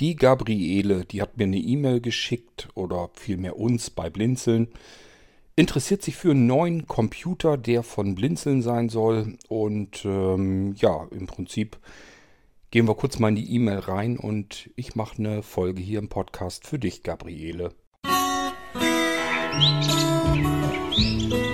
Die Gabriele, die hat mir eine E-Mail geschickt oder vielmehr uns bei Blinzeln. Interessiert sich für einen neuen Computer, der von Blinzeln sein soll. Und ähm, ja, im Prinzip gehen wir kurz mal in die E-Mail rein und ich mache eine Folge hier im Podcast für dich, Gabriele. Musik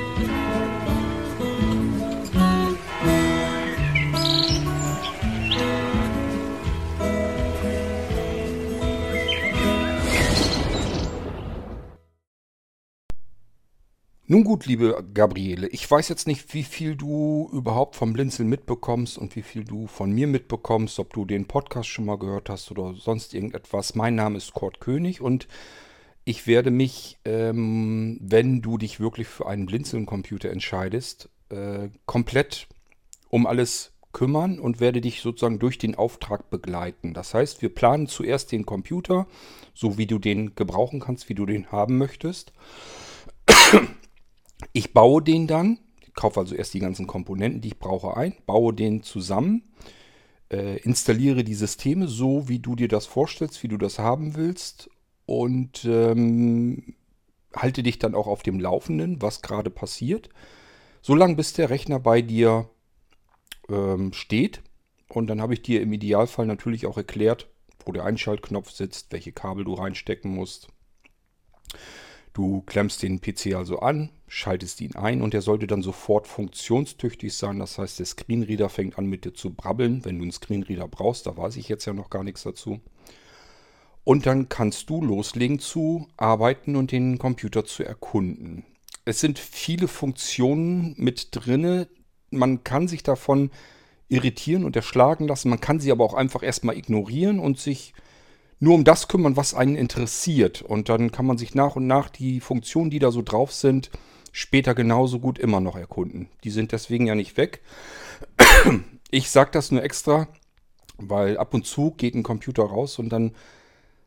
Nun gut, liebe Gabriele, ich weiß jetzt nicht, wie viel du überhaupt vom Blinzeln mitbekommst und wie viel du von mir mitbekommst, ob du den Podcast schon mal gehört hast oder sonst irgendetwas. Mein Name ist Kurt König und ich werde mich, ähm, wenn du dich wirklich für einen Blinzeln-Computer entscheidest, äh, komplett um alles kümmern und werde dich sozusagen durch den Auftrag begleiten. Das heißt, wir planen zuerst den Computer, so wie du den gebrauchen kannst, wie du den haben möchtest. Ich baue den dann, kaufe also erst die ganzen Komponenten, die ich brauche, ein, baue den zusammen, äh, installiere die Systeme so, wie du dir das vorstellst, wie du das haben willst und ähm, halte dich dann auch auf dem Laufenden, was gerade passiert, solange bis der Rechner bei dir ähm, steht. Und dann habe ich dir im Idealfall natürlich auch erklärt, wo der Einschaltknopf sitzt, welche Kabel du reinstecken musst. Du klemmst den PC also an, schaltest ihn ein und er sollte dann sofort funktionstüchtig sein. Das heißt, der Screenreader fängt an mit dir zu brabbeln, wenn du einen Screenreader brauchst. Da weiß ich jetzt ja noch gar nichts dazu. Und dann kannst du loslegen zu arbeiten und den Computer zu erkunden. Es sind viele Funktionen mit drinne. Man kann sich davon irritieren und erschlagen lassen. Man kann sie aber auch einfach erstmal ignorieren und sich nur um das kümmern, was einen interessiert. Und dann kann man sich nach und nach die Funktionen, die da so drauf sind, später genauso gut immer noch erkunden. Die sind deswegen ja nicht weg. Ich sage das nur extra, weil ab und zu geht ein Computer raus und dann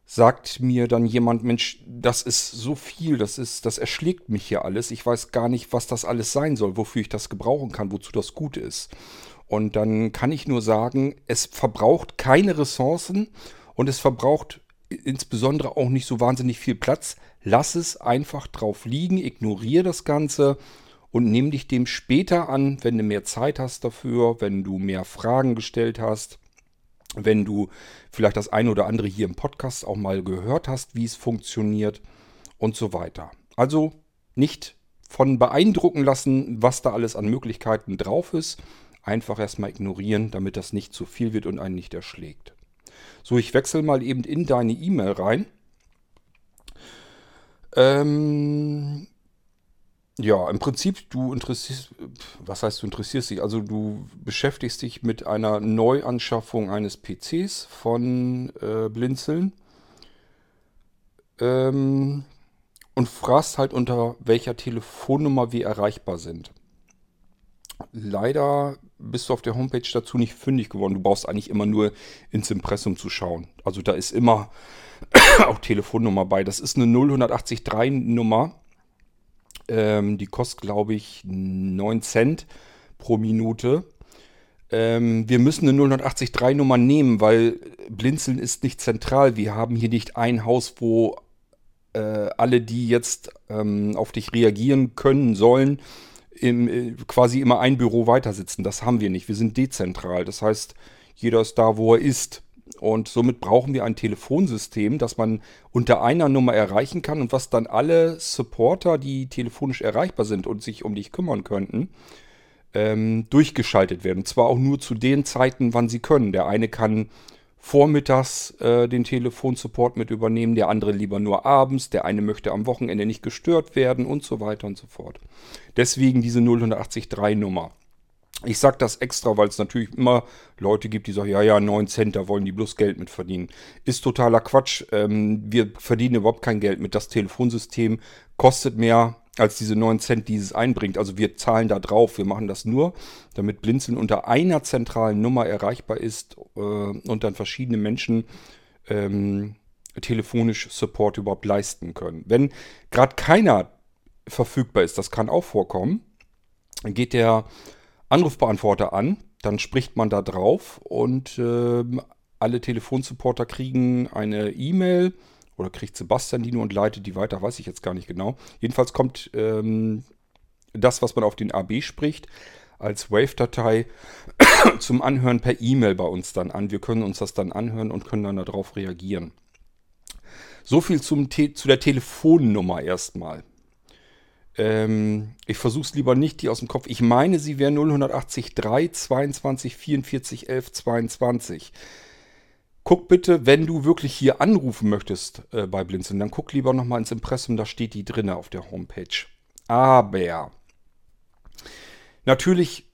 sagt mir dann jemand, Mensch, das ist so viel, das ist, das erschlägt mich hier alles. Ich weiß gar nicht, was das alles sein soll, wofür ich das gebrauchen kann, wozu das gut ist. Und dann kann ich nur sagen, es verbraucht keine Ressourcen und es verbraucht insbesondere auch nicht so wahnsinnig viel Platz. Lass es einfach drauf liegen, ignoriere das Ganze und nimm dich dem später an, wenn du mehr Zeit hast dafür, wenn du mehr Fragen gestellt hast, wenn du vielleicht das eine oder andere hier im Podcast auch mal gehört hast, wie es funktioniert und so weiter. Also nicht von beeindrucken lassen, was da alles an Möglichkeiten drauf ist. Einfach erstmal ignorieren, damit das nicht zu viel wird und einen nicht erschlägt. So, ich wechsle mal eben in deine E-Mail rein. Ähm, ja, im Prinzip, du interessierst, was heißt du interessierst dich? Also du beschäftigst dich mit einer Neuanschaffung eines PCs von äh, Blinzeln ähm, und fragst halt unter welcher Telefonnummer wir erreichbar sind. Leider bist du auf der Homepage dazu nicht fündig geworden. Du brauchst eigentlich immer nur ins Impressum zu schauen. Also da ist immer auch Telefonnummer bei. Das ist eine 0183 Nummer. Ähm, die kostet, glaube ich, 9 Cent pro Minute. Ähm, wir müssen eine 0183 Nummer nehmen, weil Blinzeln ist nicht zentral. Wir haben hier nicht ein Haus, wo äh, alle, die jetzt ähm, auf dich reagieren können, sollen, im, äh, quasi immer ein Büro weiter sitzen. Das haben wir nicht. Wir sind dezentral. Das heißt, jeder ist da, wo er ist. Und somit brauchen wir ein Telefonsystem, das man unter einer Nummer erreichen kann und was dann alle Supporter, die telefonisch erreichbar sind und sich um dich kümmern könnten, ähm, durchgeschaltet werden. Und zwar auch nur zu den Zeiten, wann sie können. Der eine kann vormittags äh, den Telefonsupport mit übernehmen, der andere lieber nur abends, der eine möchte am Wochenende nicht gestört werden und so weiter und so fort. Deswegen diese 0183 Nummer. Ich sage das extra, weil es natürlich immer Leute gibt, die sagen, ja, ja, 9 Cent, da wollen die bloß Geld mit verdienen. Ist totaler Quatsch. Ähm, wir verdienen überhaupt kein Geld mit. Das Telefonsystem kostet mehr als diese 9 Cent, die es einbringt. Also wir zahlen da drauf. Wir machen das nur, damit Blinzeln unter einer zentralen Nummer erreichbar ist äh, und dann verschiedene Menschen ähm, telefonisch Support überhaupt leisten können. Wenn gerade keiner verfügbar ist, das kann auch vorkommen, dann geht der Anrufbeantworter an, dann spricht man da drauf und äh, alle Telefonsupporter kriegen eine E-Mail oder kriegt Sebastian die nur und leitet die weiter, weiß ich jetzt gar nicht genau. Jedenfalls kommt ähm, das, was man auf den AB spricht, als Wave-Datei zum Anhören per E-Mail bei uns dann an. Wir können uns das dann anhören und können dann darauf reagieren. So viel zum Te zu der Telefonnummer erstmal. Ähm, ich versuche es lieber nicht, die aus dem Kopf. Ich meine, sie wäre 0183 22 44 11 22. Guck bitte, wenn du wirklich hier anrufen möchtest äh, bei Blinzeln, dann guck lieber nochmal ins Impressum, da steht die drinne auf der Homepage. Aber natürlich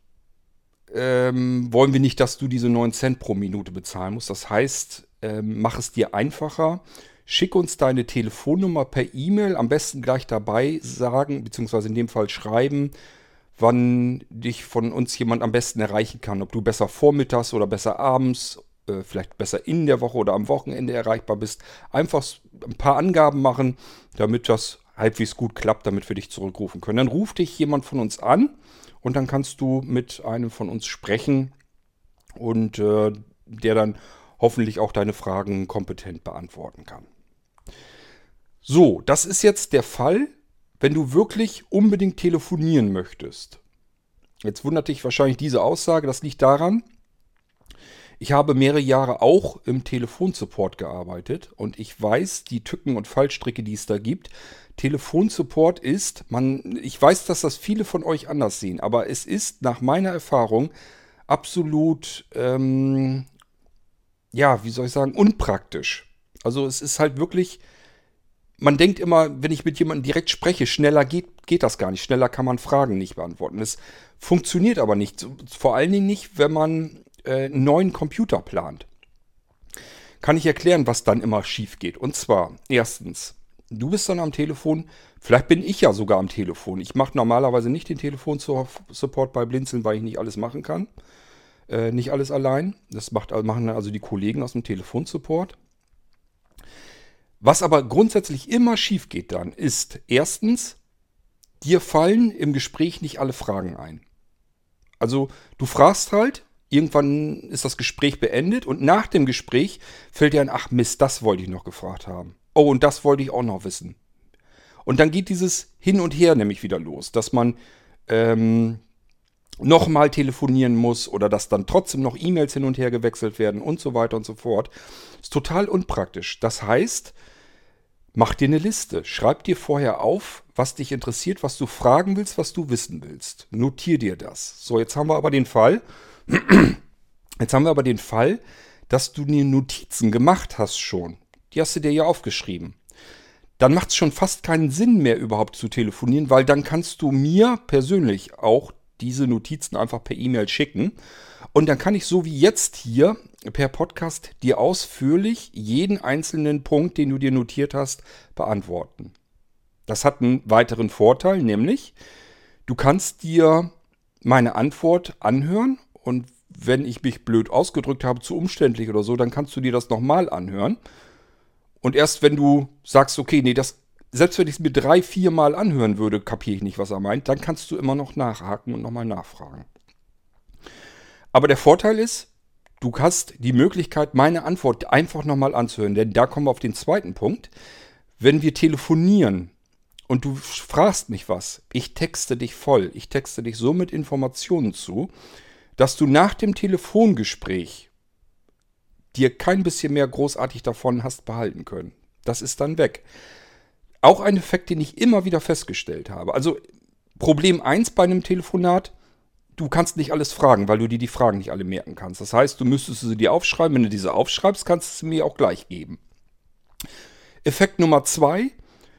ähm, wollen wir nicht, dass du diese 9 Cent pro Minute bezahlen musst. Das heißt, ähm, mach es dir einfacher. Schick uns deine Telefonnummer per E-Mail, am besten gleich dabei sagen, beziehungsweise in dem Fall schreiben, wann dich von uns jemand am besten erreichen kann. Ob du besser vormittags oder besser abends äh, vielleicht besser in der Woche oder am Wochenende erreichbar bist. Einfach ein paar Angaben machen, damit das halbwegs gut klappt, damit wir dich zurückrufen können. Dann ruft dich jemand von uns an und dann kannst du mit einem von uns sprechen und äh, der dann hoffentlich auch deine Fragen kompetent beantworten kann. So, das ist jetzt der Fall, wenn du wirklich unbedingt telefonieren möchtest. Jetzt wundert dich wahrscheinlich diese Aussage, das liegt daran, ich habe mehrere Jahre auch im Telefonsupport gearbeitet und ich weiß die Tücken und Fallstricke, die es da gibt. Telefonsupport ist, man, ich weiß, dass das viele von euch anders sehen, aber es ist nach meiner Erfahrung absolut, ähm, ja, wie soll ich sagen, unpraktisch. Also es ist halt wirklich, man denkt immer, wenn ich mit jemandem direkt spreche, schneller geht, geht das gar nicht. Schneller kann man Fragen nicht beantworten. Es funktioniert aber nicht. Vor allen Dingen nicht, wenn man äh, neuen Computer plant, kann ich erklären, was dann immer schief geht. Und zwar, erstens, du bist dann am Telefon, vielleicht bin ich ja sogar am Telefon. Ich mache normalerweise nicht den Telefonsupport bei Blinzeln, weil ich nicht alles machen kann. Äh, nicht alles allein. Das macht, machen also die Kollegen aus dem Telefonsupport. Was aber grundsätzlich immer schief geht dann, ist erstens, dir fallen im Gespräch nicht alle Fragen ein. Also du fragst halt, irgendwann ist das Gespräch beendet und nach dem Gespräch fällt dir ein, ach Mist, das wollte ich noch gefragt haben. Oh, und das wollte ich auch noch wissen. Und dann geht dieses Hin und Her nämlich wieder los, dass man ähm, nochmal telefonieren muss oder dass dann trotzdem noch E-Mails hin und her gewechselt werden und so weiter und so fort. Ist total unpraktisch. Das heißt, mach dir eine Liste. Schreib dir vorher auf, was dich interessiert, was du fragen willst, was du wissen willst. Notier dir das. So, jetzt haben wir aber den Fall, Jetzt haben wir aber den Fall, dass du dir Notizen gemacht hast schon. Die hast du dir ja aufgeschrieben. Dann macht es schon fast keinen Sinn mehr überhaupt zu telefonieren, weil dann kannst du mir persönlich auch diese Notizen einfach per E-Mail schicken. Und dann kann ich so wie jetzt hier per Podcast dir ausführlich jeden einzelnen Punkt, den du dir notiert hast, beantworten. Das hat einen weiteren Vorteil, nämlich du kannst dir meine Antwort anhören und wenn ich mich blöd ausgedrückt habe, zu umständlich oder so, dann kannst du dir das nochmal anhören. Und erst wenn du sagst, okay, nee, das, selbst wenn ich es mir drei, vier Mal anhören würde, kapiere ich nicht, was er meint, dann kannst du immer noch nachhaken und nochmal nachfragen. Aber der Vorteil ist, du hast die Möglichkeit, meine Antwort einfach nochmal anzuhören. Denn da kommen wir auf den zweiten Punkt. Wenn wir telefonieren und du fragst mich was, ich texte dich voll. Ich texte dich so mit Informationen zu, dass du nach dem Telefongespräch dir kein bisschen mehr großartig davon hast behalten können. Das ist dann weg. Auch ein Effekt, den ich immer wieder festgestellt habe. Also Problem 1 bei einem Telefonat, du kannst nicht alles fragen, weil du dir die Fragen nicht alle merken kannst. Das heißt, du müsstest sie dir aufschreiben. Wenn du diese aufschreibst, kannst du sie mir auch gleich geben. Effekt Nummer 2,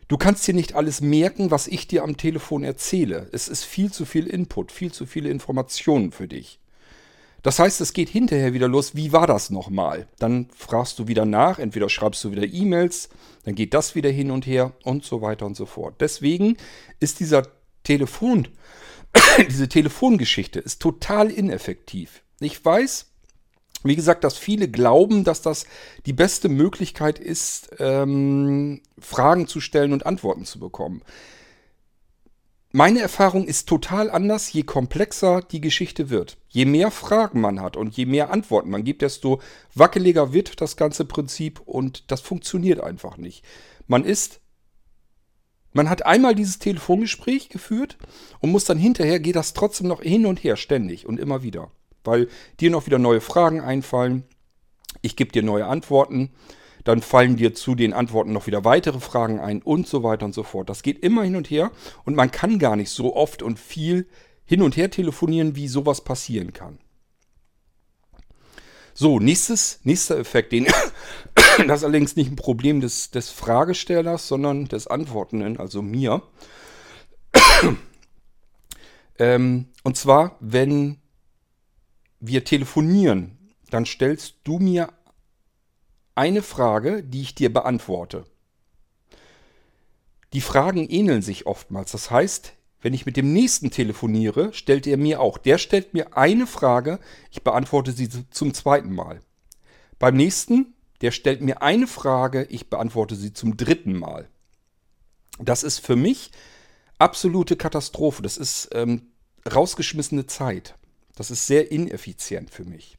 du kannst dir nicht alles merken, was ich dir am Telefon erzähle. Es ist viel zu viel Input, viel zu viele Informationen für dich. Das heißt, es geht hinterher wieder los, wie war das nochmal? Dann fragst du wieder nach, entweder schreibst du wieder E-Mails, dann geht das wieder hin und her und so weiter und so fort. Deswegen ist dieser Telefon, diese Telefongeschichte ist total ineffektiv. Ich weiß, wie gesagt, dass viele glauben, dass das die beste Möglichkeit ist, ähm, Fragen zu stellen und Antworten zu bekommen. Meine Erfahrung ist total anders, je komplexer die Geschichte wird. Je mehr Fragen man hat und je mehr Antworten man gibt, desto wackeliger wird das ganze Prinzip und das funktioniert einfach nicht. Man ist, man hat einmal dieses Telefongespräch geführt und muss dann hinterher, geht das trotzdem noch hin und her, ständig und immer wieder. Weil dir noch wieder neue Fragen einfallen, ich gebe dir neue Antworten dann fallen dir zu den Antworten noch wieder weitere Fragen ein und so weiter und so fort. Das geht immer hin und her und man kann gar nicht so oft und viel hin und her telefonieren, wie sowas passieren kann. So, nächstes, nächster Effekt, den, das ist allerdings nicht ein Problem des, des Fragestellers, sondern des Antwortenden, also mir. ähm, und zwar, wenn wir telefonieren, dann stellst du mir eine Frage, die ich dir beantworte. Die Fragen ähneln sich oftmals. Das heißt, wenn ich mit dem nächsten telefoniere, stellt er mir auch. Der stellt mir eine Frage, ich beantworte sie zum zweiten Mal. Beim nächsten, der stellt mir eine Frage, ich beantworte sie zum dritten Mal. Das ist für mich absolute Katastrophe. Das ist ähm, rausgeschmissene Zeit. Das ist sehr ineffizient für mich.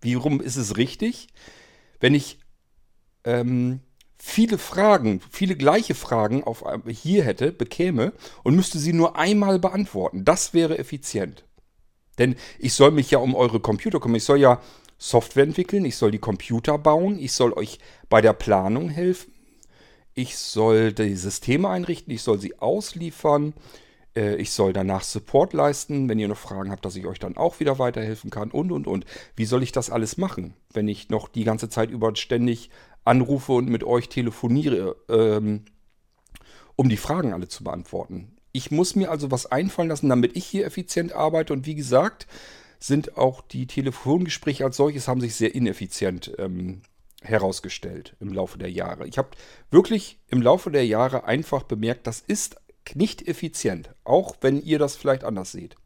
Wie rum ist es richtig? Wenn ich ähm, viele Fragen, viele gleiche Fragen auf, hier hätte, bekäme und müsste sie nur einmal beantworten. Das wäre effizient. Denn ich soll mich ja um eure Computer kümmern. Ich soll ja Software entwickeln, ich soll die Computer bauen, ich soll euch bei der Planung helfen, ich soll die Systeme einrichten, ich soll sie ausliefern, ich soll danach Support leisten, wenn ihr noch Fragen habt, dass ich euch dann auch wieder weiterhelfen kann und, und, und. Wie soll ich das alles machen, wenn ich noch die ganze Zeit über ständig anrufe und mit euch telefoniere, ähm, um die Fragen alle zu beantworten? Ich muss mir also was einfallen lassen, damit ich hier effizient arbeite. Und wie gesagt, sind auch die Telefongespräche als solches haben sich sehr ineffizient ähm, herausgestellt im Laufe der Jahre. Ich habe wirklich im Laufe der Jahre einfach bemerkt, das ist nicht effizient, auch wenn ihr das vielleicht anders seht.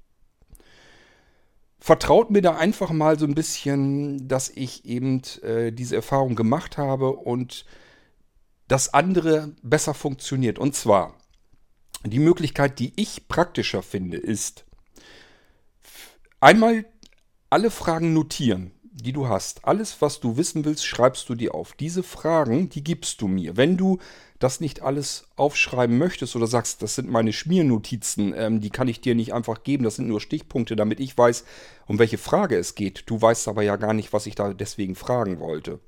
Vertraut mir da einfach mal so ein bisschen, dass ich eben äh, diese Erfahrung gemacht habe und das andere besser funktioniert. Und zwar, die Möglichkeit, die ich praktischer finde, ist einmal alle Fragen notieren die du hast. Alles, was du wissen willst, schreibst du dir auf. Diese Fragen, die gibst du mir. Wenn du das nicht alles aufschreiben möchtest oder sagst, das sind meine Schmiernotizen, ähm, die kann ich dir nicht einfach geben, das sind nur Stichpunkte, damit ich weiß, um welche Frage es geht. Du weißt aber ja gar nicht, was ich da deswegen fragen wollte.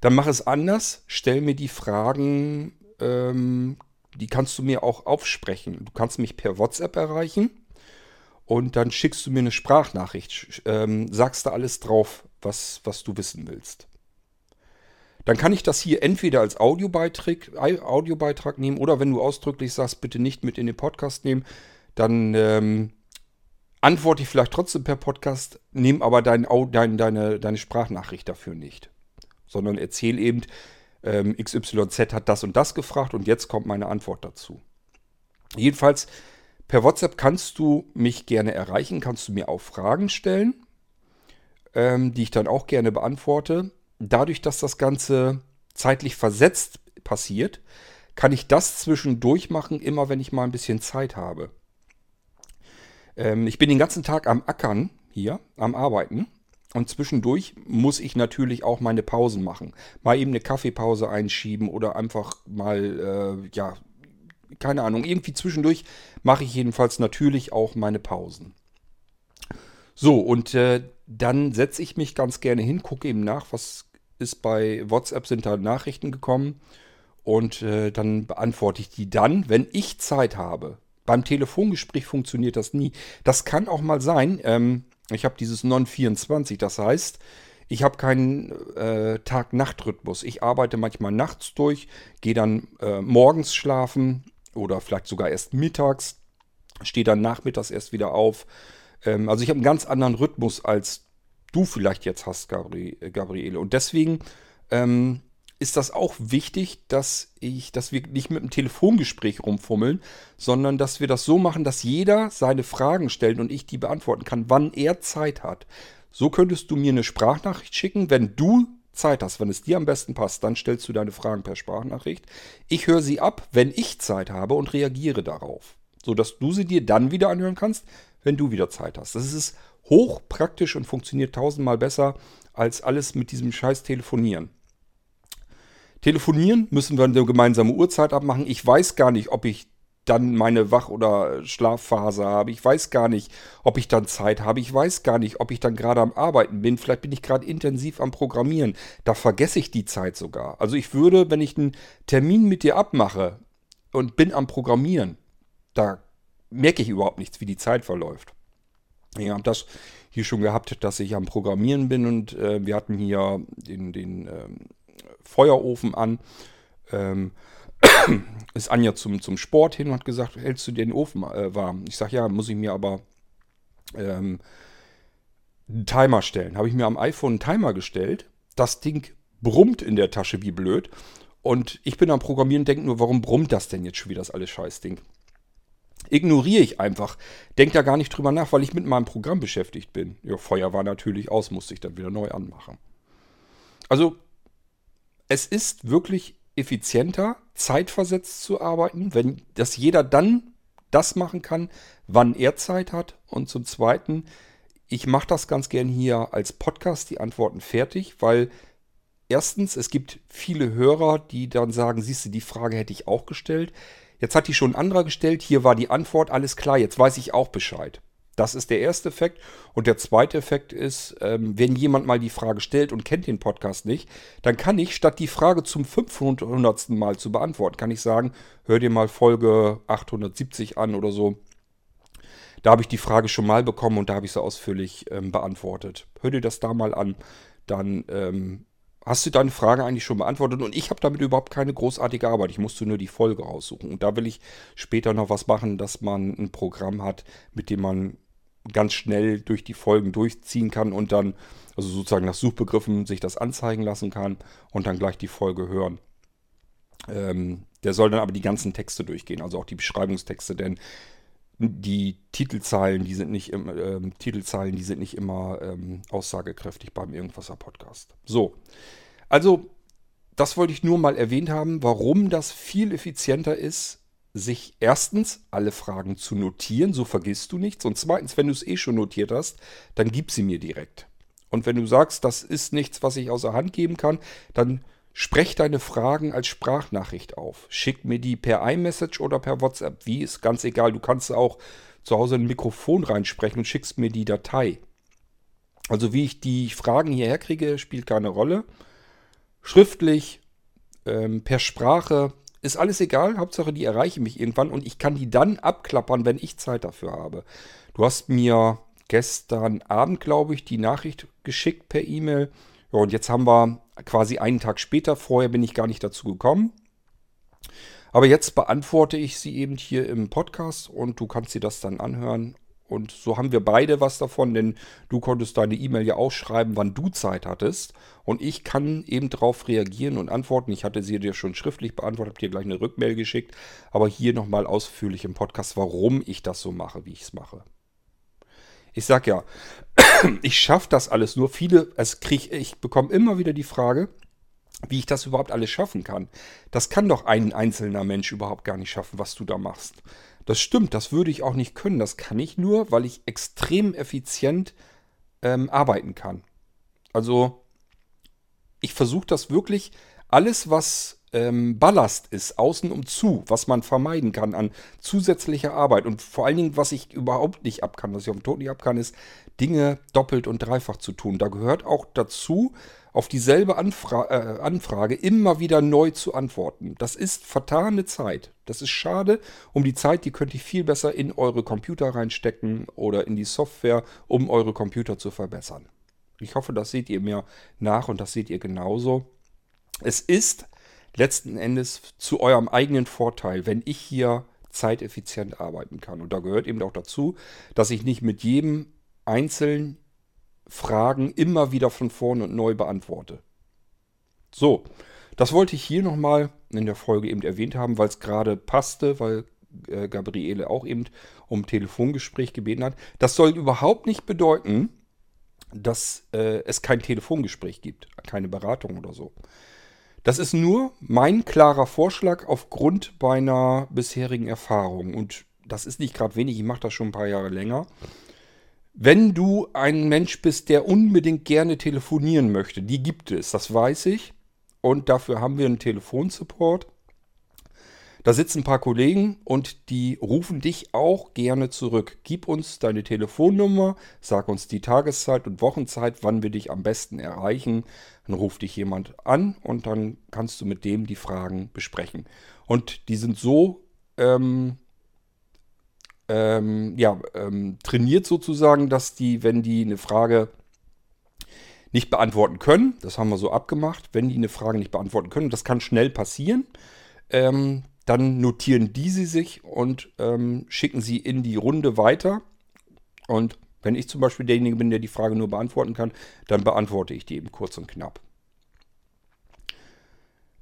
Dann mach es anders, stell mir die Fragen, ähm, die kannst du mir auch aufsprechen. Du kannst mich per WhatsApp erreichen und dann schickst du mir eine Sprachnachricht, ähm, sagst da alles drauf, was, was du wissen willst. Dann kann ich das hier entweder als Audiobeitrag, Audiobeitrag nehmen oder wenn du ausdrücklich sagst, bitte nicht mit in den Podcast nehmen, dann ähm, antworte ich vielleicht trotzdem per Podcast, nehme aber dein, dein, deine, deine Sprachnachricht dafür nicht. Sondern erzähl eben, ähm, XYZ hat das und das gefragt und jetzt kommt meine Antwort dazu. Jedenfalls Per WhatsApp kannst du mich gerne erreichen, kannst du mir auch Fragen stellen, ähm, die ich dann auch gerne beantworte. Dadurch, dass das Ganze zeitlich versetzt passiert, kann ich das zwischendurch machen, immer wenn ich mal ein bisschen Zeit habe. Ähm, ich bin den ganzen Tag am Ackern hier, am Arbeiten. Und zwischendurch muss ich natürlich auch meine Pausen machen. Mal eben eine Kaffeepause einschieben oder einfach mal äh, ja, keine Ahnung, irgendwie zwischendurch mache ich jedenfalls natürlich auch meine Pausen. So, und äh, dann setze ich mich ganz gerne hin, gucke eben nach, was ist bei WhatsApp, sind da Nachrichten gekommen. Und äh, dann beantworte ich die dann, wenn ich Zeit habe. Beim Telefongespräch funktioniert das nie. Das kann auch mal sein, ähm, ich habe dieses Non-24, das heißt, ich habe keinen äh, Tag-Nacht-Rhythmus. Ich arbeite manchmal nachts durch, gehe dann äh, morgens schlafen oder vielleicht sogar erst mittags, stehe dann nachmittags erst wieder auf. Ähm, also ich habe einen ganz anderen Rhythmus, als du vielleicht jetzt hast, Gabri äh, Gabriele. Und deswegen ähm, ist das auch wichtig, dass ich, dass wir nicht mit einem Telefongespräch rumfummeln, sondern dass wir das so machen, dass jeder seine Fragen stellt und ich die beantworten kann, wann er Zeit hat. So könntest du mir eine Sprachnachricht schicken, wenn du Zeit hast, wenn es dir am besten passt, dann stellst du deine Fragen per Sprachnachricht. Ich höre sie ab, wenn ich Zeit habe und reagiere darauf, sodass du sie dir dann wieder anhören kannst, wenn du wieder Zeit hast. Das ist hochpraktisch und funktioniert tausendmal besser als alles mit diesem scheiß Telefonieren. Telefonieren müssen wir eine gemeinsame Uhrzeit abmachen. Ich weiß gar nicht, ob ich dann meine Wach- oder Schlafphase habe. Ich weiß gar nicht, ob ich dann Zeit habe. Ich weiß gar nicht, ob ich dann gerade am Arbeiten bin. Vielleicht bin ich gerade intensiv am Programmieren. Da vergesse ich die Zeit sogar. Also ich würde, wenn ich einen Termin mit dir abmache und bin am Programmieren, da merke ich überhaupt nichts, wie die Zeit verläuft. Ich habe das hier schon gehabt, dass ich am Programmieren bin und äh, wir hatten hier den, den ähm, Feuerofen an. Ähm, ist Anja zum, zum Sport hin und hat gesagt, hältst du den Ofen äh, warm? Ich sage, ja, muss ich mir aber ähm, einen Timer stellen. Habe ich mir am iPhone einen Timer gestellt. Das Ding brummt in der Tasche wie blöd. Und ich bin am Programmieren und denke nur, warum brummt das denn jetzt schon wieder, das alles Scheißding? Ignoriere ich einfach. Denke da gar nicht drüber nach, weil ich mit meinem Programm beschäftigt bin. Ja, Feuer war natürlich aus, musste ich dann wieder neu anmachen. Also, es ist wirklich effizienter, zeitversetzt zu arbeiten, wenn das jeder dann das machen kann, wann er Zeit hat. Und zum Zweiten, ich mache das ganz gern hier als Podcast, die Antworten fertig, weil erstens, es gibt viele Hörer, die dann sagen, siehst du, die Frage hätte ich auch gestellt. Jetzt hat die schon ein anderer gestellt, hier war die Antwort, alles klar, jetzt weiß ich auch Bescheid. Das ist der erste Effekt. Und der zweite Effekt ist, ähm, wenn jemand mal die Frage stellt und kennt den Podcast nicht, dann kann ich, statt die Frage zum 500. Mal zu beantworten, kann ich sagen, hör dir mal Folge 870 an oder so. Da habe ich die Frage schon mal bekommen und da habe ich sie ausführlich ähm, beantwortet. Hör dir das da mal an, dann ähm, hast du deine Frage eigentlich schon beantwortet und ich habe damit überhaupt keine großartige Arbeit. Ich musste nur die Folge raussuchen. Und da will ich später noch was machen, dass man ein Programm hat, mit dem man ganz schnell durch die Folgen durchziehen kann und dann, also sozusagen nach Suchbegriffen, sich das anzeigen lassen kann und dann gleich die Folge hören. Ähm, der soll dann aber die ganzen Texte durchgehen, also auch die Beschreibungstexte, denn die Titelzeilen, die sind nicht im, ähm, Titelzeilen, die sind nicht immer ähm, aussagekräftig beim Irgendwaser Podcast. So, also das wollte ich nur mal erwähnt haben, warum das viel effizienter ist, sich erstens alle Fragen zu notieren, so vergisst du nichts. Und zweitens, wenn du es eh schon notiert hast, dann gib sie mir direkt. Und wenn du sagst, das ist nichts, was ich außer Hand geben kann, dann sprech deine Fragen als Sprachnachricht auf. Schick mir die per iMessage oder per WhatsApp. Wie ist ganz egal. Du kannst auch zu Hause ein Mikrofon reinsprechen und schickst mir die Datei. Also wie ich die Fragen hierher kriege, spielt keine Rolle. Schriftlich, ähm, per Sprache, ist alles egal, Hauptsache die erreichen mich irgendwann und ich kann die dann abklappern, wenn ich Zeit dafür habe. Du hast mir gestern Abend, glaube ich, die Nachricht geschickt per E-Mail. Ja, und jetzt haben wir quasi einen Tag später, vorher bin ich gar nicht dazu gekommen. Aber jetzt beantworte ich sie eben hier im Podcast und du kannst dir das dann anhören und so haben wir beide was davon, denn du konntest deine E-Mail ja auch schreiben, wann du Zeit hattest. Und ich kann eben darauf reagieren und antworten. Ich hatte sie dir schon schriftlich beantwortet, habe dir gleich eine Rückmail geschickt. Aber hier nochmal ausführlich im Podcast, warum ich das so mache, wie ich es mache. Ich sag ja, ich schaffe das alles nur. Viele, es krieg, ich bekomme immer wieder die Frage, wie ich das überhaupt alles schaffen kann. Das kann doch ein einzelner Mensch überhaupt gar nicht schaffen, was du da machst. Das stimmt, das würde ich auch nicht können. Das kann ich nur, weil ich extrem effizient ähm, arbeiten kann. Also ich versuche das wirklich, alles was ähm, Ballast ist, außen um zu, was man vermeiden kann an zusätzlicher Arbeit und vor allen Dingen, was ich überhaupt nicht ab kann, was ich auf dem Tod nicht ab kann, ist Dinge doppelt und dreifach zu tun. Da gehört auch dazu, auf dieselbe Anfra äh, Anfrage immer wieder neu zu antworten. Das ist vertane Zeit. Das ist schade um die Zeit, die könnt ihr viel besser in eure Computer reinstecken oder in die Software, um eure Computer zu verbessern. Ich hoffe, das seht ihr mir nach und das seht ihr genauso. Es ist letzten Endes zu eurem eigenen Vorteil, wenn ich hier zeiteffizient arbeiten kann. Und da gehört eben auch dazu, dass ich nicht mit jedem einzeln Fragen immer wieder von vorne und neu beantworte. So, das wollte ich hier nochmal in der Folge eben erwähnt haben, weil es gerade passte, weil äh, Gabriele auch eben um Telefongespräch gebeten hat. Das soll überhaupt nicht bedeuten, dass äh, es kein Telefongespräch gibt, keine Beratung oder so. Das ist nur mein klarer Vorschlag aufgrund meiner bisherigen Erfahrung. Und das ist nicht gerade wenig, ich mache das schon ein paar Jahre länger. Wenn du ein Mensch bist, der unbedingt gerne telefonieren möchte, die gibt es, das weiß ich. Und dafür haben wir einen Telefonsupport. Da sitzen ein paar Kollegen und die rufen dich auch gerne zurück. Gib uns deine Telefonnummer, sag uns die Tageszeit und Wochenzeit, wann wir dich am besten erreichen. Dann ruft dich jemand an und dann kannst du mit dem die Fragen besprechen. Und die sind so ähm, ähm, ja, ähm, trainiert sozusagen, dass die, wenn die eine Frage nicht beantworten können, das haben wir so abgemacht, wenn die eine Frage nicht beantworten können, das kann schnell passieren, ähm, dann notieren die sie sich und ähm, schicken sie in die Runde weiter. Und wenn ich zum Beispiel derjenige bin, der die Frage nur beantworten kann, dann beantworte ich die eben kurz und knapp.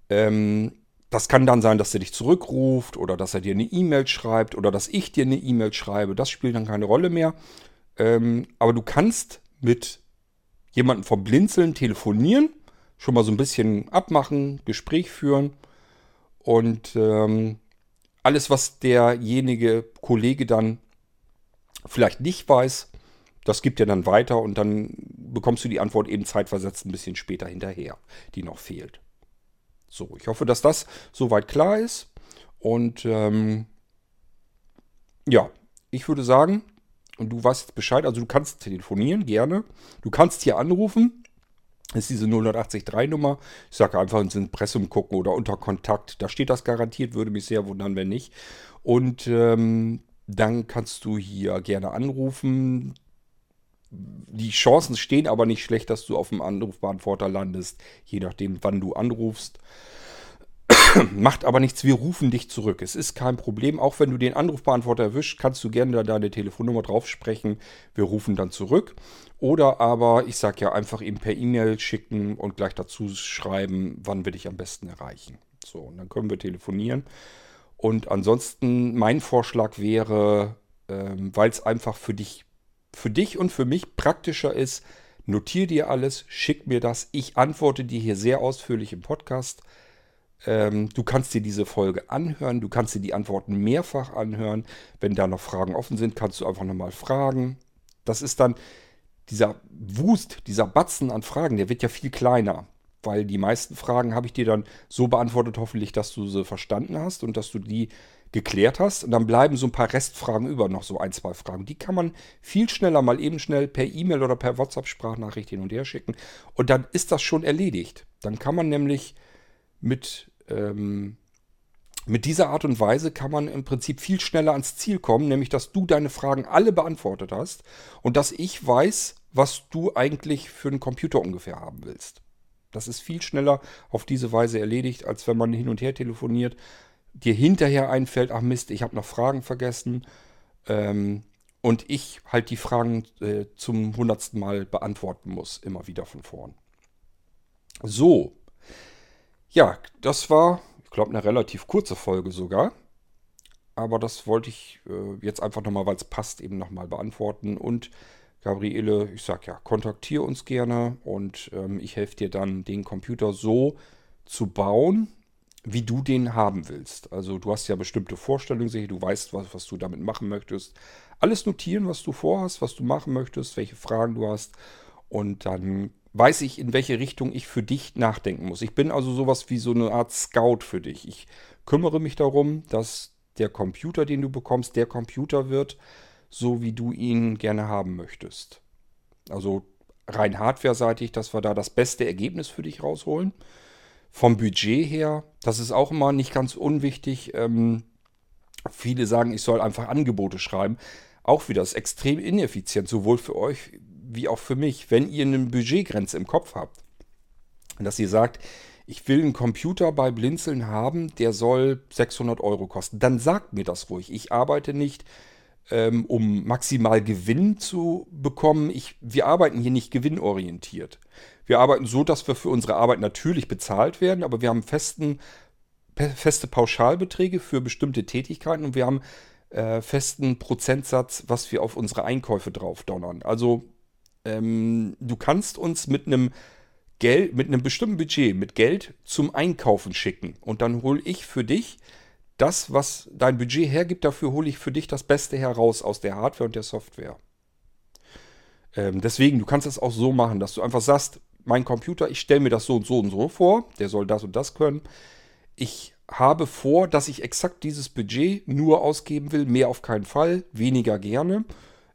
Ähm, das kann dann sein, dass er dich zurückruft oder dass er dir eine E-Mail schreibt oder dass ich dir eine E-Mail schreibe. Das spielt dann keine Rolle mehr. Ähm, aber du kannst mit jemandem vom Blinzeln telefonieren, schon mal so ein bisschen abmachen, Gespräch führen und ähm, alles, was derjenige Kollege dann vielleicht nicht weiß, das gibt er dann weiter und dann bekommst du die Antwort eben zeitversetzt ein bisschen später hinterher, die noch fehlt. So, ich hoffe, dass das soweit klar ist. Und ähm, ja, ich würde sagen, und du weißt Bescheid, also du kannst telefonieren, gerne. Du kannst hier anrufen. Ist diese 083-Nummer. Ich sage einfach ins Impressum gucken oder unter Kontakt. Da steht das garantiert, würde mich sehr wundern, wenn nicht. Und ähm, dann kannst du hier gerne anrufen. Die Chancen stehen aber nicht schlecht, dass du auf dem Anrufbeantworter landest, je nachdem, wann du anrufst. Macht aber nichts, wir rufen dich zurück. Es ist kein Problem. Auch wenn du den Anrufbeantworter erwischt, kannst du gerne da deine Telefonnummer drauf sprechen. Wir rufen dann zurück. Oder aber, ich sage ja, einfach eben per E-Mail schicken und gleich dazu schreiben, wann wir dich am besten erreichen. So, und dann können wir telefonieren. Und ansonsten, mein Vorschlag wäre, ähm, weil es einfach für dich für dich und für mich praktischer ist, notier dir alles, schick mir das. Ich antworte dir hier sehr ausführlich im Podcast. Ähm, du kannst dir diese Folge anhören, du kannst dir die Antworten mehrfach anhören. Wenn da noch Fragen offen sind, kannst du einfach nochmal fragen. Das ist dann dieser Wust, dieser Batzen an Fragen, der wird ja viel kleiner. Weil die meisten Fragen habe ich dir dann so beantwortet, hoffentlich, dass du sie verstanden hast und dass du die geklärt hast. Und dann bleiben so ein paar Restfragen über, noch so ein, zwei Fragen. Die kann man viel schneller mal eben schnell per E-Mail oder per WhatsApp-Sprachnachricht hin und her schicken. Und dann ist das schon erledigt. Dann kann man nämlich mit, ähm, mit dieser Art und Weise kann man im Prinzip viel schneller ans Ziel kommen, nämlich dass du deine Fragen alle beantwortet hast und dass ich weiß, was du eigentlich für einen Computer ungefähr haben willst. Das ist viel schneller auf diese Weise erledigt, als wenn man hin und her telefoniert dir hinterher einfällt, ach Mist, ich habe noch Fragen vergessen. Ähm, und ich halt die Fragen äh, zum hundertsten Mal beantworten muss, immer wieder von vorn. So. Ja, das war, ich glaube, eine relativ kurze Folge sogar. Aber das wollte ich äh, jetzt einfach nochmal, weil es passt, eben nochmal beantworten. Und Gabriele, ich sag ja, kontaktiere uns gerne und ähm, ich helfe dir dann, den Computer so zu bauen, wie du den haben willst. Also du hast ja bestimmte Vorstellungen, sicher, du weißt, was, was du damit machen möchtest. Alles notieren, was du vorhast, was du machen möchtest, welche Fragen du hast. Und dann weiß ich, in welche Richtung ich für dich nachdenken muss. Ich bin also sowas wie so eine Art Scout für dich. Ich kümmere mich darum, dass der Computer, den du bekommst, der Computer wird, so wie du ihn gerne haben möchtest. Also rein hardware-seitig, dass wir da das beste Ergebnis für dich rausholen. Vom Budget her, das ist auch immer nicht ganz unwichtig. Ähm, viele sagen, ich soll einfach Angebote schreiben. Auch wieder, ist extrem ineffizient, sowohl für euch wie auch für mich, wenn ihr eine Budgetgrenze im Kopf habt. Dass ihr sagt, ich will einen Computer bei Blinzeln haben, der soll 600 Euro kosten. Dann sagt mir das ruhig. Ich arbeite nicht, ähm, um maximal Gewinn zu bekommen. Ich, wir arbeiten hier nicht gewinnorientiert. Wir arbeiten so, dass wir für unsere Arbeit natürlich bezahlt werden, aber wir haben festen, feste Pauschalbeträge für bestimmte Tätigkeiten und wir haben äh, festen Prozentsatz, was wir auf unsere Einkäufe drauf donnern. Also ähm, du kannst uns mit einem Geld, mit einem bestimmten Budget, mit Geld zum Einkaufen schicken. Und dann hole ich für dich das, was dein Budget hergibt, dafür hole ich für dich das Beste heraus aus der Hardware und der Software. Ähm, deswegen, du kannst es auch so machen, dass du einfach sagst, mein Computer, ich stelle mir das so und so und so vor, der soll das und das können. Ich habe vor, dass ich exakt dieses Budget nur ausgeben will, mehr auf keinen Fall, weniger gerne.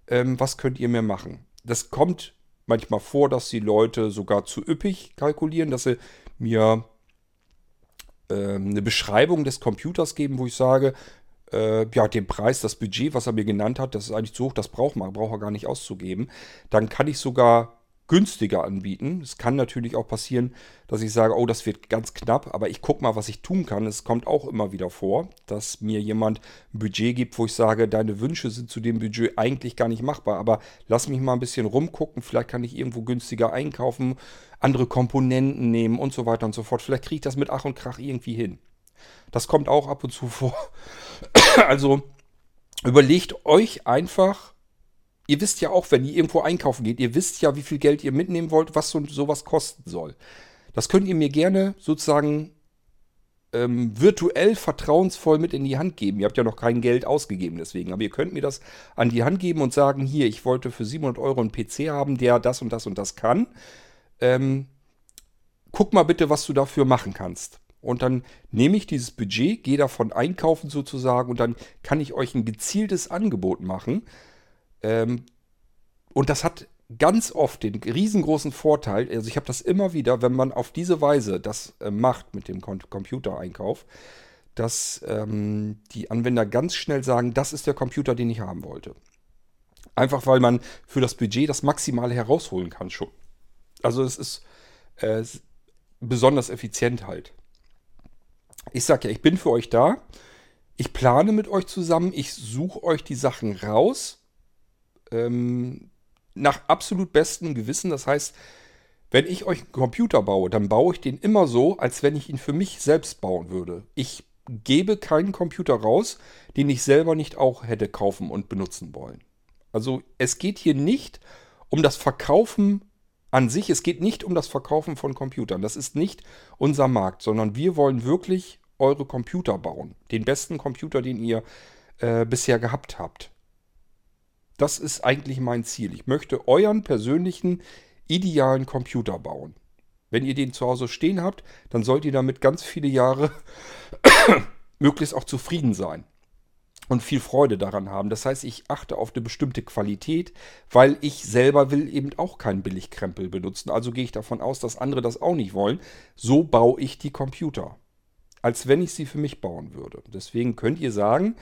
Ähm, was könnt ihr mir machen? Das kommt manchmal vor, dass die Leute sogar zu üppig kalkulieren, dass sie mir ähm, eine Beschreibung des Computers geben, wo ich sage, äh, ja, den Preis, das Budget, was er mir genannt hat, das ist eigentlich zu hoch, das braucht man, braucht er gar nicht auszugeben. Dann kann ich sogar günstiger anbieten. Es kann natürlich auch passieren, dass ich sage, oh, das wird ganz knapp, aber ich gucke mal, was ich tun kann. Es kommt auch immer wieder vor, dass mir jemand ein Budget gibt, wo ich sage, deine Wünsche sind zu dem Budget eigentlich gar nicht machbar, aber lass mich mal ein bisschen rumgucken, vielleicht kann ich irgendwo günstiger einkaufen, andere Komponenten nehmen und so weiter und so fort. Vielleicht kriege ich das mit Ach und Krach irgendwie hin. Das kommt auch ab und zu vor. also überlegt euch einfach, ihr wisst ja auch, wenn ihr irgendwo einkaufen geht, ihr wisst ja, wie viel Geld ihr mitnehmen wollt, was so sowas kosten soll. Das könnt ihr mir gerne sozusagen ähm, virtuell vertrauensvoll mit in die Hand geben. Ihr habt ja noch kein Geld ausgegeben deswegen, aber ihr könnt mir das an die Hand geben und sagen, hier, ich wollte für 700 Euro einen PC haben, der das und das und das kann. Ähm, guck mal bitte, was du dafür machen kannst. Und dann nehme ich dieses Budget, gehe davon einkaufen sozusagen und dann kann ich euch ein gezieltes Angebot machen ähm, und das hat ganz oft den riesengroßen Vorteil, also ich habe das immer wieder, wenn man auf diese Weise das äh, macht mit dem Computereinkauf, dass ähm, die Anwender ganz schnell sagen, das ist der Computer, den ich haben wollte. Einfach weil man für das Budget das Maximale herausholen kann schon. Also es ist äh, besonders effizient halt. Ich sage ja, ich bin für euch da. Ich plane mit euch zusammen. Ich suche euch die Sachen raus ähm, nach absolut bestem Gewissen. Das heißt, wenn ich euch einen Computer baue, dann baue ich den immer so, als wenn ich ihn für mich selbst bauen würde. Ich gebe keinen Computer raus, den ich selber nicht auch hätte kaufen und benutzen wollen. Also es geht hier nicht um das Verkaufen an sich, es geht nicht um das Verkaufen von Computern. Das ist nicht unser Markt, sondern wir wollen wirklich eure Computer bauen. Den besten Computer, den ihr äh, bisher gehabt habt. Das ist eigentlich mein Ziel. Ich möchte euren persönlichen, idealen Computer bauen. Wenn ihr den zu Hause stehen habt, dann sollt ihr damit ganz viele Jahre möglichst auch zufrieden sein und viel Freude daran haben. Das heißt, ich achte auf eine bestimmte Qualität, weil ich selber will eben auch keinen Billigkrempel benutzen. Also gehe ich davon aus, dass andere das auch nicht wollen. So baue ich die Computer, als wenn ich sie für mich bauen würde. Deswegen könnt ihr sagen,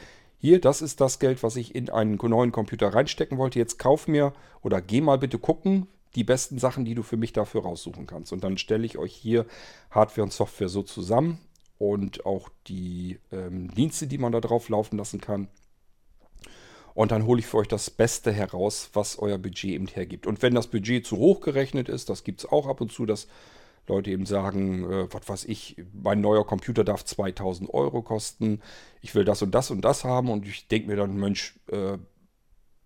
hier, das ist das Geld, was ich in einen neuen Computer reinstecken wollte. Jetzt kauf mir oder geh mal bitte gucken, die besten Sachen, die du für mich dafür raussuchen kannst. Und dann stelle ich euch hier Hardware und Software so zusammen und auch die ähm, Dienste, die man da drauf laufen lassen kann. Und dann hole ich für euch das Beste heraus, was euer Budget eben hergibt. Und wenn das Budget zu hoch gerechnet ist, das gibt es auch ab und zu, dass Leute eben sagen, äh, was weiß ich, mein neuer Computer darf 2000 Euro kosten, ich will das und das und das haben und ich denke mir dann, Mensch, äh,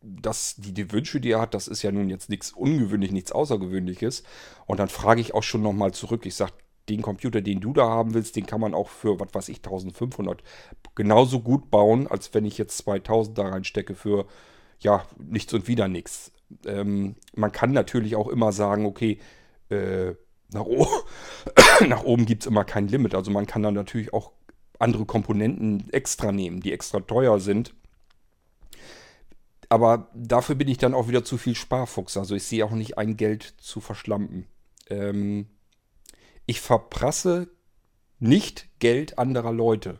dass die, die Wünsche, die er hat, das ist ja nun jetzt nichts Ungewöhnliches, nichts Außergewöhnliches. Und dann frage ich auch schon nochmal zurück. Ich sage, den Computer, den du da haben willst, den kann man auch für, was weiß ich, 1500 genauso gut bauen, als wenn ich jetzt 2000 da reinstecke für, ja, nichts und wieder nichts. Ähm, man kann natürlich auch immer sagen, okay, äh, nach, nach oben gibt es immer kein Limit. Also man kann dann natürlich auch andere Komponenten extra nehmen, die extra teuer sind. Aber dafür bin ich dann auch wieder zu viel Sparfuchs. Also ich sehe auch nicht ein, Geld zu verschlampen. Ähm, ich verprasse nicht Geld anderer Leute.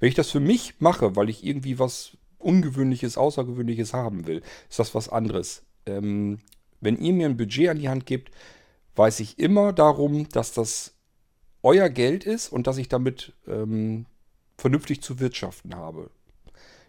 Wenn ich das für mich mache, weil ich irgendwie was Ungewöhnliches, Außergewöhnliches haben will, ist das was anderes. Ähm, wenn ihr mir ein Budget an die Hand gebt, weiß ich immer darum, dass das euer Geld ist und dass ich damit ähm, vernünftig zu wirtschaften habe.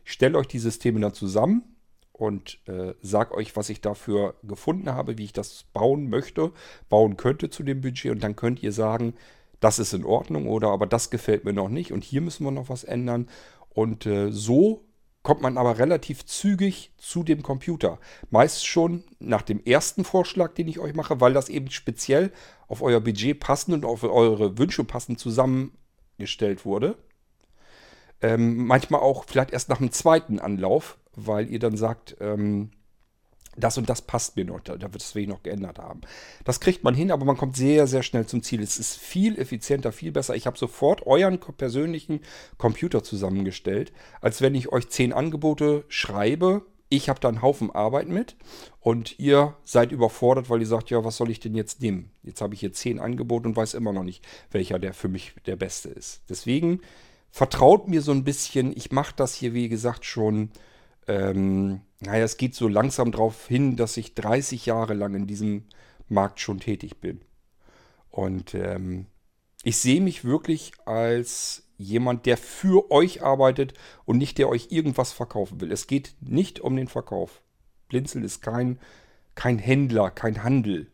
Ich stelle euch die Systeme dann zusammen und äh, sage euch, was ich dafür gefunden habe, wie ich das bauen möchte, bauen könnte zu dem Budget und dann könnt ihr sagen, das ist in Ordnung oder aber das gefällt mir noch nicht und hier müssen wir noch was ändern. Und äh, so kommt man aber relativ zügig zu dem Computer. Meist schon nach dem ersten Vorschlag, den ich euch mache, weil das eben speziell auf euer Budget passend und auf eure Wünsche passend zusammengestellt wurde. Ähm, manchmal auch vielleicht erst nach dem zweiten Anlauf, weil ihr dann sagt, ähm, das und das passt mir noch, da, wird es wenig noch geändert haben. Das kriegt man hin, aber man kommt sehr, sehr schnell zum Ziel. Es ist viel effizienter, viel besser. Ich habe sofort euren persönlichen Computer zusammengestellt, als wenn ich euch zehn Angebote schreibe. Ich habe da einen Haufen Arbeit mit und ihr seid überfordert, weil ihr sagt, ja, was soll ich denn jetzt nehmen? Jetzt habe ich hier zehn Angebote und weiß immer noch nicht, welcher der für mich der beste ist. Deswegen vertraut mir so ein bisschen. Ich mache das hier, wie gesagt, schon ähm, naja, es geht so langsam darauf hin, dass ich 30 Jahre lang in diesem Markt schon tätig bin. Und ähm, ich sehe mich wirklich als jemand, der für euch arbeitet und nicht der euch irgendwas verkaufen will. Es geht nicht um den Verkauf. Blinzeln ist kein, kein Händler, kein Handel,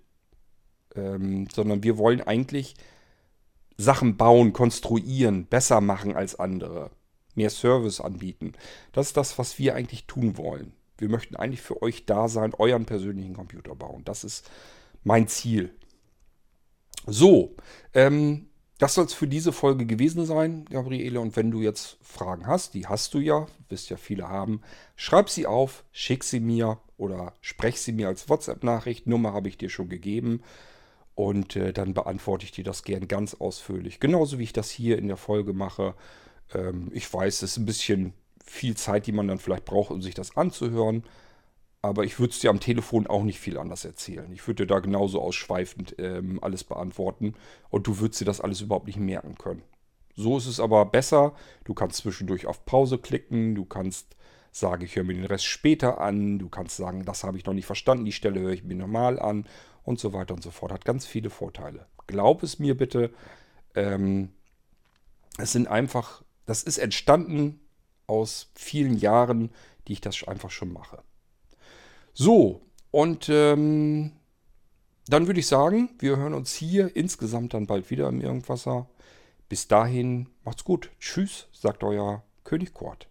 ähm, sondern wir wollen eigentlich Sachen bauen, konstruieren, besser machen als andere mehr Service anbieten. Das ist das, was wir eigentlich tun wollen. Wir möchten eigentlich für euch da sein, euren persönlichen Computer bauen. Das ist mein Ziel. So, ähm, das soll es für diese Folge gewesen sein, Gabriele. Und wenn du jetzt Fragen hast, die hast du ja, wirst ja viele haben, schreib sie auf, schick sie mir oder sprech sie mir als WhatsApp-Nachricht. Nummer habe ich dir schon gegeben. Und äh, dann beantworte ich dir das gern ganz ausführlich. Genauso wie ich das hier in der Folge mache. Ähm, ich weiß, es ist ein bisschen viel Zeit, die man dann vielleicht braucht, um sich das anzuhören. Aber ich würde es dir am Telefon auch nicht viel anders erzählen. Ich würde dir da genauso ausschweifend ähm, alles beantworten und du würdest dir das alles überhaupt nicht merken können. So ist es aber besser. Du kannst zwischendurch auf Pause klicken, du kannst sagen, ich höre mir den Rest später an, du kannst sagen, das habe ich noch nicht verstanden, die Stelle höre ich mir normal an und so weiter und so fort. Hat ganz viele Vorteile. Glaub es mir bitte, ähm, es sind einfach das ist entstanden aus vielen Jahren, die ich das einfach schon mache. So, und ähm, dann würde ich sagen, wir hören uns hier insgesamt dann bald wieder im Irgendwasser. Bis dahin, macht's gut. Tschüss, sagt euer König Kurt.